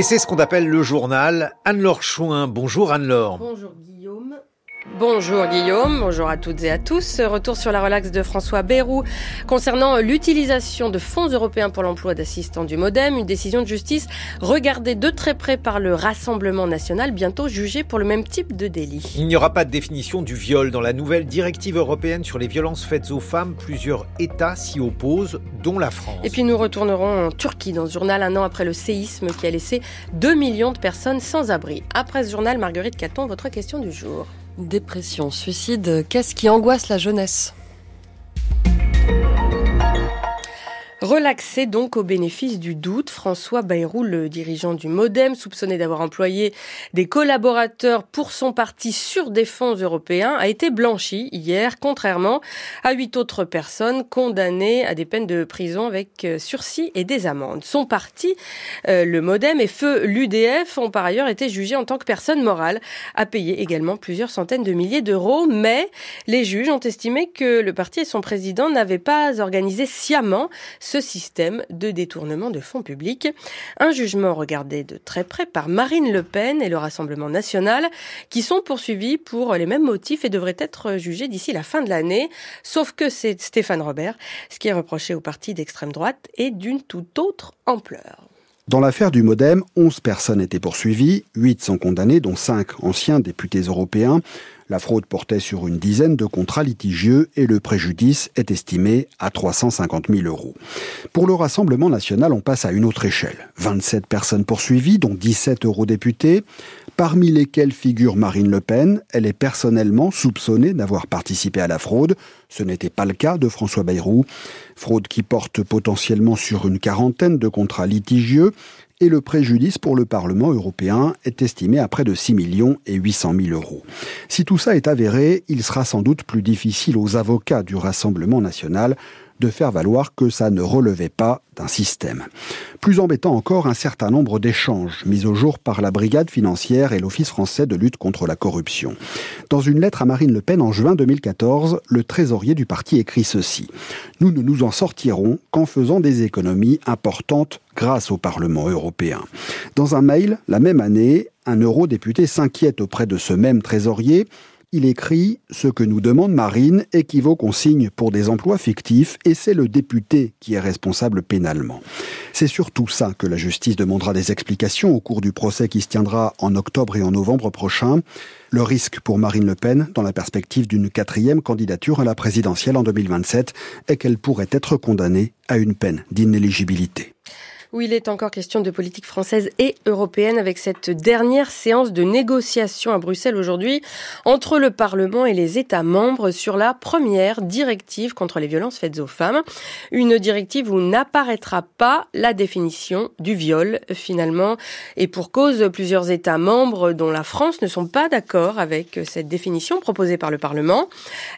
Et c'est ce qu'on appelle le journal. Anne-Laure Chouin. Bonjour Anne-Laure. Bonjour. Bonjour Guillaume, bonjour à toutes et à tous. Retour sur la relaxe de François Bayrou concernant l'utilisation de fonds européens pour l'emploi d'assistants du Modem, une décision de justice regardée de très près par le Rassemblement national, bientôt jugée pour le même type de délit. Il n'y aura pas de définition du viol dans la nouvelle directive européenne sur les violences faites aux femmes. Plusieurs États s'y opposent, dont la France. Et puis nous retournerons en Turquie dans ce journal un an après le séisme qui a laissé 2 millions de personnes sans abri. Après ce journal, Marguerite Caton, votre question du jour. Dépression, suicide, qu'est-ce qui angoisse la jeunesse? Relaxé donc au bénéfice du doute, François Bayrou, le dirigeant du Modem, soupçonné d'avoir employé des collaborateurs pour son parti sur des fonds européens, a été blanchi hier, contrairement à huit autres personnes condamnées à des peines de prison avec euh, sursis et des amendes. Son parti, euh, le Modem et Feu l'UDF, ont par ailleurs été jugés en tant que personne morale, à payer également plusieurs centaines de milliers d'euros, mais les juges ont estimé que le parti et son président n'avaient pas organisé sciemment système de détournement de fonds publics. Un jugement regardé de très près par Marine Le Pen et le Rassemblement national, qui sont poursuivis pour les mêmes motifs et devraient être jugés d'ici la fin de l'année. Sauf que c'est Stéphane Robert. Ce qui est reproché au parti d'extrême droite est d'une toute autre ampleur. Dans l'affaire du Modem, 11 personnes étaient poursuivies, 8 sont condamnées, dont 5 anciens députés européens. La fraude portait sur une dizaine de contrats litigieux et le préjudice est estimé à 350 000 euros. Pour le Rassemblement national, on passe à une autre échelle. 27 personnes poursuivies, dont 17 eurodéputés, parmi lesquels figure Marine Le Pen. Elle est personnellement soupçonnée d'avoir participé à la fraude. Ce n'était pas le cas de François Bayrou. Fraude qui porte potentiellement sur une quarantaine de contrats litigieux et le préjudice pour le Parlement européen est estimé à près de 6 millions et 800 000 euros. Si tout ça est avéré, il sera sans doute plus difficile aux avocats du Rassemblement national de faire valoir que ça ne relevait pas d'un système. Plus embêtant encore, un certain nombre d'échanges mis au jour par la Brigade financière et l'Office français de lutte contre la corruption. Dans une lettre à Marine Le Pen en juin 2014, le trésorier du parti écrit ceci. Nous ne nous en sortirons qu'en faisant des économies importantes grâce au Parlement européen. Dans un mail, la même année, un eurodéputé s'inquiète auprès de ce même trésorier il écrit Ce que nous demande Marine équivaut qu'on signe pour des emplois fictifs et c'est le député qui est responsable pénalement. C'est surtout ça que la justice demandera des explications au cours du procès qui se tiendra en octobre et en novembre prochain. Le risque pour Marine Le Pen, dans la perspective d'une quatrième candidature à la présidentielle en 2027, est qu'elle pourrait être condamnée à une peine d'inéligibilité où il est encore question de politique française et européenne avec cette dernière séance de négociation à Bruxelles aujourd'hui entre le Parlement et les États membres sur la première directive contre les violences faites aux femmes. Une directive où n'apparaîtra pas la définition du viol finalement et pour cause plusieurs États membres dont la France ne sont pas d'accord avec cette définition proposée par le Parlement.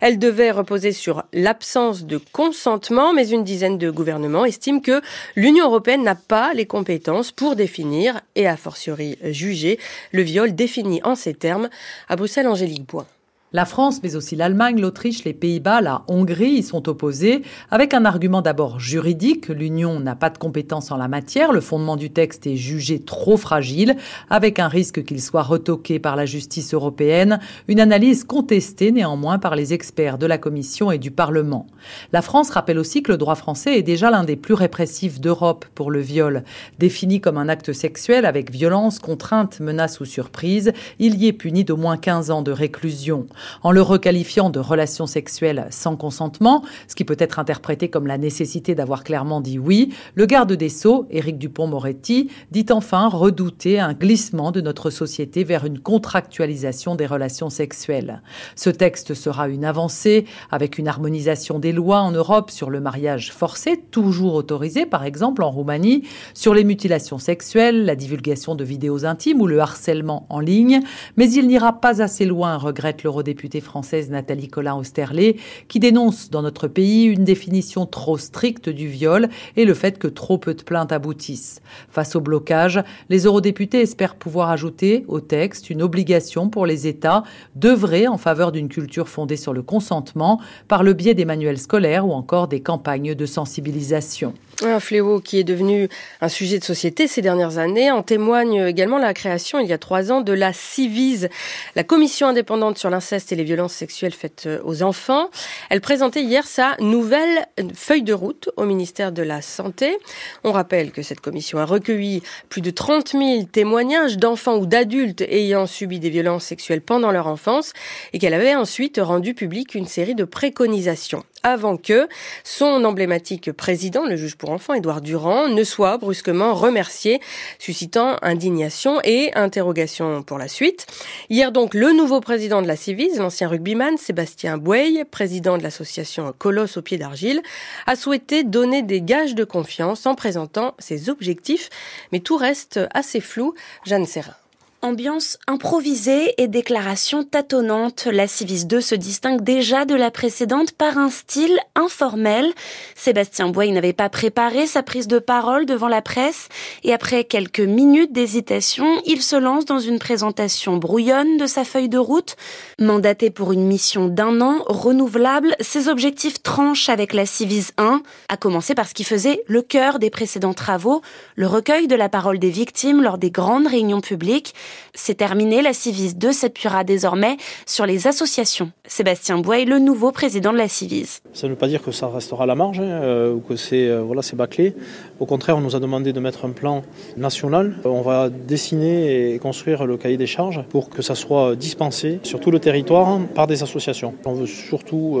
Elle devait reposer sur l'absence de consentement mais une dizaine de gouvernements estiment que l'Union européenne n'a pas les compétences pour définir et a fortiori juger le viol défini en ces termes à Bruxelles Angélique Bois. La France, mais aussi l'Allemagne, l'Autriche, les Pays-Bas, la Hongrie y sont opposés, avec un argument d'abord juridique. L'Union n'a pas de compétences en la matière. Le fondement du texte est jugé trop fragile, avec un risque qu'il soit retoqué par la justice européenne. Une analyse contestée néanmoins par les experts de la Commission et du Parlement. La France rappelle aussi que le droit français est déjà l'un des plus répressifs d'Europe pour le viol. Défini comme un acte sexuel avec violence, contrainte, menace ou surprise, il y est puni d'au moins 15 ans de réclusion en le requalifiant de relation sexuelle sans consentement, ce qui peut être interprété comme la nécessité d'avoir clairement dit oui, le garde des Sceaux, Éric Dupont-Moretti, dit enfin redouter un glissement de notre société vers une contractualisation des relations sexuelles. Ce texte sera une avancée avec une harmonisation des lois en Europe sur le mariage forcé, toujours autorisé par exemple en Roumanie, sur les mutilations sexuelles, la divulgation de vidéos intimes ou le harcèlement en ligne, mais il n'ira pas assez loin, regrette l'Eurodéputé eurodéputée française Nathalie Collin-Osterlé, qui dénonce dans notre pays une définition trop stricte du viol et le fait que trop peu de plaintes aboutissent. Face au blocage, les eurodéputés espèrent pouvoir ajouter au texte une obligation pour les États d'œuvrer en faveur d'une culture fondée sur le consentement par le biais des manuels scolaires ou encore des campagnes de sensibilisation. Un fléau qui est devenu un sujet de société ces dernières années. En témoigne également la création, il y a trois ans, de la CIVIS, la commission indépendante sur l'inceste et les violences sexuelles faites aux enfants. Elle présentait hier sa nouvelle feuille de route au ministère de la Santé. On rappelle que cette commission a recueilli plus de 30 000 témoignages d'enfants ou d'adultes ayant subi des violences sexuelles pendant leur enfance et qu'elle avait ensuite rendu publique une série de préconisations avant que son emblématique président, le juge pour enfants, Édouard Durand, ne soit brusquement remercié, suscitant indignation et interrogation pour la suite. Hier donc, le nouveau président de la Civise, l'ancien rugbyman Sébastien Bouey, président de l'association Colosse au pied d'argile, a souhaité donner des gages de confiance en présentant ses objectifs, mais tout reste assez flou. Jeanne Serrin. Ambiance improvisée et déclaration tâtonnante, la Civis 2 se distingue déjà de la précédente par un style informel. Sébastien Bois n'avait pas préparé sa prise de parole devant la presse et après quelques minutes d'hésitation, il se lance dans une présentation brouillonne de sa feuille de route. Mandaté pour une mission d'un an, renouvelable, ses objectifs tranchent avec la Civis 1, à commencer par ce qui faisait le cœur des précédents travaux, le recueil de la parole des victimes lors des grandes réunions publiques. C'est terminé, la Civise 2 s'appuiera désormais sur les associations. Sébastien Bois le nouveau président de la Civise. Ça ne veut pas dire que ça restera à la marge hein, euh, ou que c'est euh, voilà, c'est bâclé. Au contraire, on nous a demandé de mettre un plan national. Euh, on va dessiner et construire le cahier des charges pour que ça soit dispensé sur tout le territoire par des associations. On veut surtout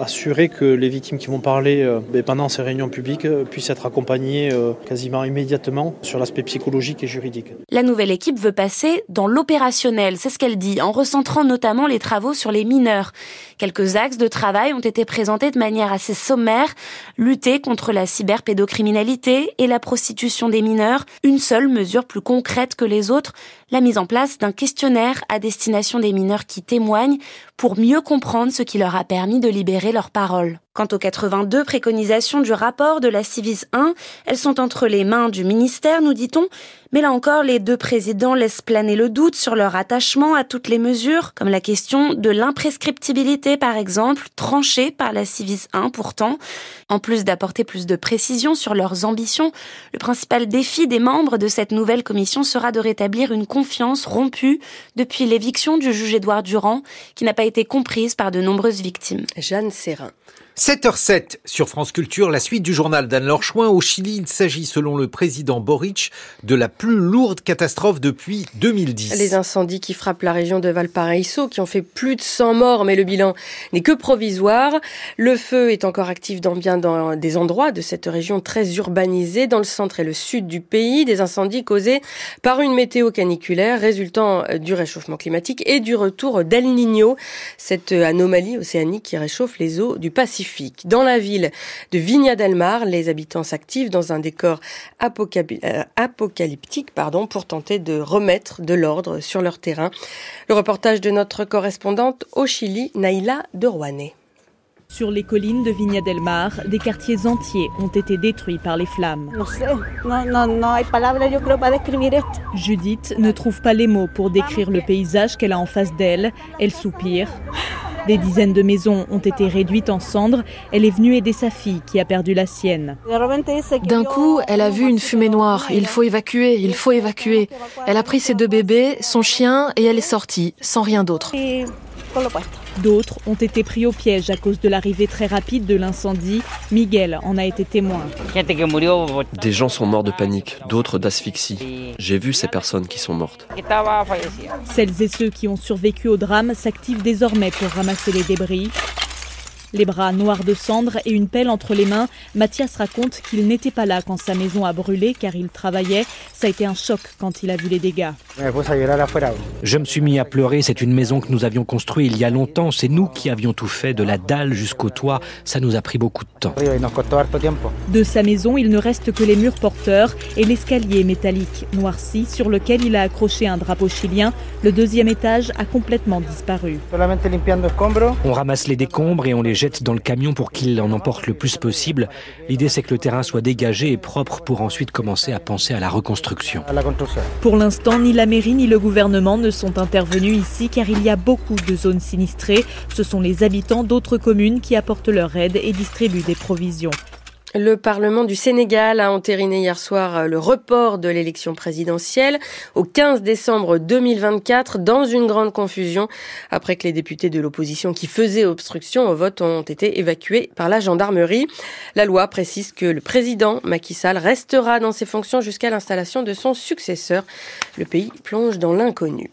assurer que les victimes qui vont parler ben, pendant ces réunions publiques puissent être accompagnées quasiment immédiatement sur l'aspect psychologique et juridique. La nouvelle équipe veut passer dans l'opérationnel, c'est ce qu'elle dit, en recentrant notamment les travaux sur les mineurs. Quelques axes de travail ont été présentés de manière assez sommaire, lutter contre la cyberpédocriminalité et la prostitution des mineurs, une seule mesure plus concrète que les autres, la mise en place d'un questionnaire à destination des mineurs qui témoignent pour mieux comprendre ce qui leur a permis de libérer leurs paroles. Quant aux 82 préconisations du rapport de la Civis 1, elles sont entre les mains du ministère, nous dit-on, mais là encore, les deux présidents laissent planer le doute sur leur attachement à toutes les mesures, comme la question de l'imprescriptibilité par exemple, tranchée par la Civis 1 pourtant. En plus d'apporter plus de précision sur leurs ambitions, le principal défi des membres de cette nouvelle commission sera de rétablir une confiance rompue depuis l'éviction du juge Édouard Durand, qui n'a pas été comprise par de nombreuses victimes. Jeanne Serrin. 7h07 sur France Culture, la suite du journal d'Anne-Laure Chouin. Au Chili, il s'agit, selon le président Boric, de la plus lourde catastrophe depuis 2010. Les incendies qui frappent la région de Valparaiso, qui ont fait plus de 100 morts, mais le bilan n'est que provisoire. Le feu est encore actif dans bien des endroits de cette région très urbanisée, dans le centre et le sud du pays. Des incendies causés par une météo caniculaire résultant du réchauffement climatique et du retour d'El Niño, cette anomalie océanique qui réchauffe les eaux du Pacifique. Dans la ville de Vigna del Mar, les habitants s'activent dans un décor euh, apocalyptique pardon, pour tenter de remettre de l'ordre sur leur terrain. Le reportage de notre correspondante au Chili, Naïla de Rouanet. Sur les collines de Vigna del Mar, des quartiers entiers ont été détruits par les flammes. Judith ne trouve pas les mots pour décrire le paysage qu'elle a en face d'elle. Elle soupire. Des dizaines de maisons ont été réduites en cendres. Elle est venue aider sa fille qui a perdu la sienne. D'un coup, elle a vu une fumée noire. Il faut évacuer, il faut évacuer. Elle a pris ses deux bébés, son chien et elle est sortie, sans rien d'autre. D'autres ont été pris au piège à cause de l'arrivée très rapide de l'incendie. Miguel en a été témoin. Des gens sont morts de panique, d'autres d'asphyxie. J'ai vu ces personnes qui sont mortes. Celles et ceux qui ont survécu au drame s'activent désormais pour ramasser les débris. Les bras noirs de cendre et une pelle entre les mains, Mathias raconte qu'il n'était pas là quand sa maison a brûlé car il travaillait. Ça a été un choc quand il a vu les dégâts. Je me suis mis à pleurer, c'est une maison que nous avions construite il y a longtemps, c'est nous qui avions tout fait, de la dalle jusqu'au toit, ça nous a pris beaucoup de temps. De sa maison, il ne reste que les murs porteurs et l'escalier métallique noirci sur lequel il a accroché un drapeau chilien. Le deuxième étage a complètement disparu. On ramasse les décombres et on les jette dans le camion pour qu'il en emporte le plus possible. L'idée c'est que le terrain soit dégagé et propre pour ensuite commencer à penser à la reconstruction. Pour l'instant, ni la mairie ni le gouvernement ne sont intervenus ici car il y a beaucoup de zones sinistrées. Ce sont les habitants d'autres communes qui apportent leur aide et distribuent des provisions. Le Parlement du Sénégal a entériné hier soir euh, le report de l'élection présidentielle au 15 décembre 2024 dans une grande confusion après que les députés de l'opposition qui faisaient obstruction au vote ont été évacués par la gendarmerie. La loi précise que le président Macky Sall restera dans ses fonctions jusqu'à l'installation de son successeur. Le pays plonge dans l'inconnu.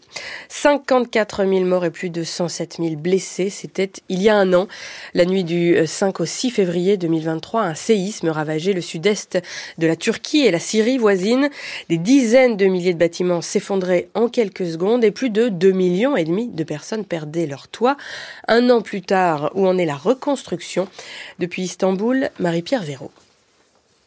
54 000 morts et plus de 107 000 blessés, c'était il y a un an, la nuit du 5 au 6 février 2023, un séisme me ravageait le sud-est de la Turquie et la Syrie voisine. Des dizaines de milliers de bâtiments s'effondraient en quelques secondes et plus de 2 millions et demi de personnes perdaient leur toit. Un an plus tard, où en est la reconstruction Depuis Istanbul, Marie-Pierre Véraud.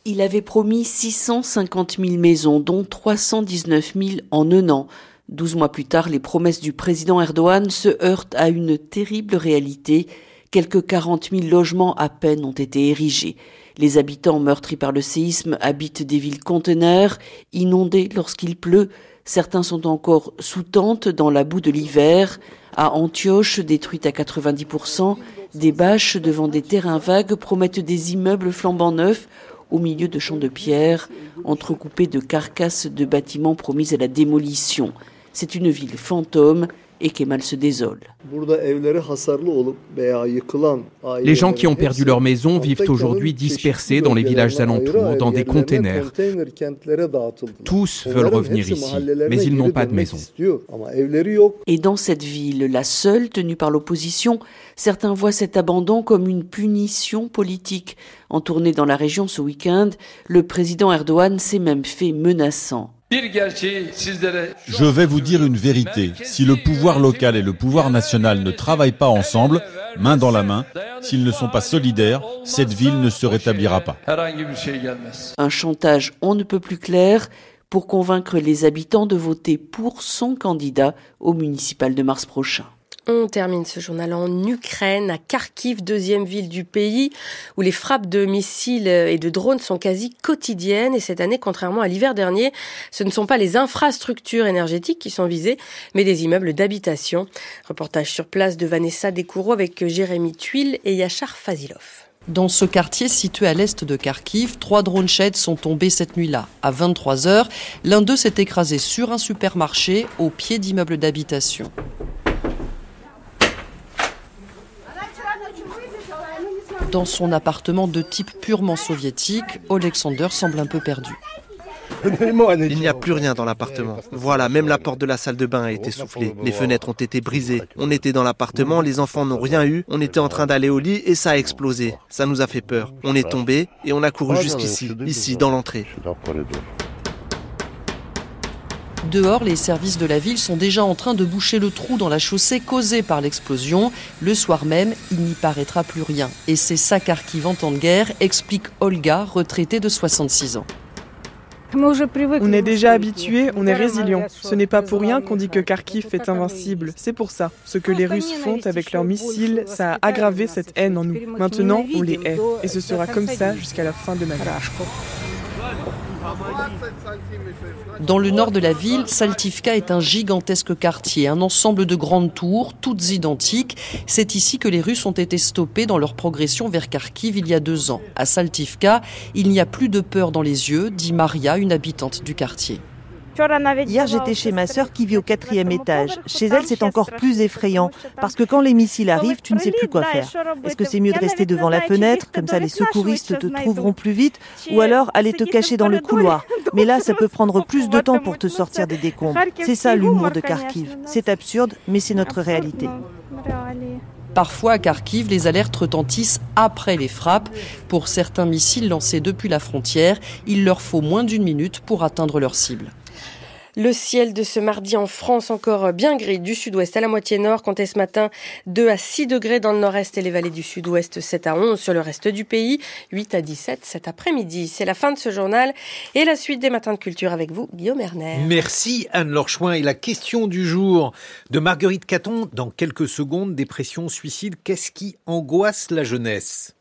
Il avait promis 650 000 maisons, dont 319 000 en un an. Douze mois plus tard, les promesses du président Erdogan se heurtent à une terrible réalité. Quelques 40 000 logements à peine ont été érigés. Les habitants meurtris par le séisme habitent des villes conteneurs, inondées lorsqu'il pleut. Certains sont encore sous tente dans la boue de l'hiver. À Antioche, détruite à 90%, des bâches devant des terrains vagues promettent des immeubles flambant neufs au milieu de champs de pierre, entrecoupés de carcasses de bâtiments promis à la démolition. C'est une ville fantôme et Kemal se désole. Les gens qui ont perdu leur maison vivent aujourd'hui dispersés dans les villages alentours, dans des containers. Tous veulent revenir ici, mais ils n'ont pas de maison. Et dans cette ville, la seule tenue par l'opposition, certains voient cet abandon comme une punition politique. En tournée dans la région ce week-end, le président Erdogan s'est même fait menaçant. Je vais vous dire une vérité. Si le pouvoir local et le pouvoir national ne travaillent pas ensemble, main dans la main, s'ils ne sont pas solidaires, cette ville ne se rétablira pas. Un chantage on ne peut plus clair pour convaincre les habitants de voter pour son candidat au municipal de mars prochain. On termine ce journal en Ukraine, à Kharkiv, deuxième ville du pays, où les frappes de missiles et de drones sont quasi quotidiennes. Et cette année, contrairement à l'hiver dernier, ce ne sont pas les infrastructures énergétiques qui sont visées, mais des immeubles d'habitation. Reportage sur place de Vanessa Descoureaux avec Jérémy Tuile et Yachar Fazilov. Dans ce quartier situé à l'est de Kharkiv, trois drones sheds sont tombés cette nuit-là. À 23 heures, l'un d'eux s'est écrasé sur un supermarché au pied d'immeubles d'habitation. Dans son appartement de type purement soviétique, Alexander semble un peu perdu. Il n'y a plus rien dans l'appartement. Voilà, même la porte de la salle de bain a été soufflée. Les fenêtres ont été brisées. On était dans l'appartement, les enfants n'ont rien eu. On était en train d'aller au lit et ça a explosé. Ça nous a fait peur. On est tombé et on a couru jusqu'ici, ici, dans l'entrée. Dehors, les services de la ville sont déjà en train de boucher le trou dans la chaussée causée par l'explosion. Le soir même, il n'y paraîtra plus rien. Et c'est ça Kharkiv en temps de guerre, explique Olga, retraitée de 66 ans. On est déjà habitué, on est résilient. Ce n'est pas pour rien qu'on dit que Kharkiv est invincible. C'est pour ça. Ce que les Russes font avec leurs missiles, ça a aggravé cette haine en nous. Maintenant, on les hait. Et ce sera comme ça jusqu'à la fin de ma vie. Dans le nord de la ville, Saltivka est un gigantesque quartier, un ensemble de grandes tours, toutes identiques. C'est ici que les Russes ont été stoppés dans leur progression vers Kharkiv il y a deux ans. À Saltivka, il n'y a plus de peur dans les yeux, dit Maria, une habitante du quartier. Hier, j'étais chez ma sœur qui vit au quatrième étage. Chez elle, c'est encore plus effrayant parce que quand les missiles arrivent, tu ne sais plus quoi faire. Est-ce que c'est mieux de rester devant la fenêtre, comme ça les secouristes te trouveront plus vite, ou alors aller te cacher dans le couloir? Mais là, ça peut prendre plus de temps pour te sortir des décombres. C'est ça l'humour de Kharkiv. C'est absurde, mais c'est notre réalité. Parfois, à Kharkiv, les alertes retentissent après les frappes. Pour certains missiles lancés depuis la frontière, il leur faut moins d'une minute pour atteindre leur cible. Le ciel de ce mardi en France encore bien gris du sud-ouest à la moitié nord, comptait ce matin? 2 à 6 degrés dans le nord-est et les vallées du sud-ouest, 7 à 11 sur le reste du pays, 8 à 17 cet après-midi. C'est la fin de ce journal et la suite des matins de culture avec vous, Guillaume Erner. Merci Anne-Laure Chouin. Et la question du jour de Marguerite Caton. Dans quelques secondes, dépression, suicide, qu'est-ce qui angoisse la jeunesse?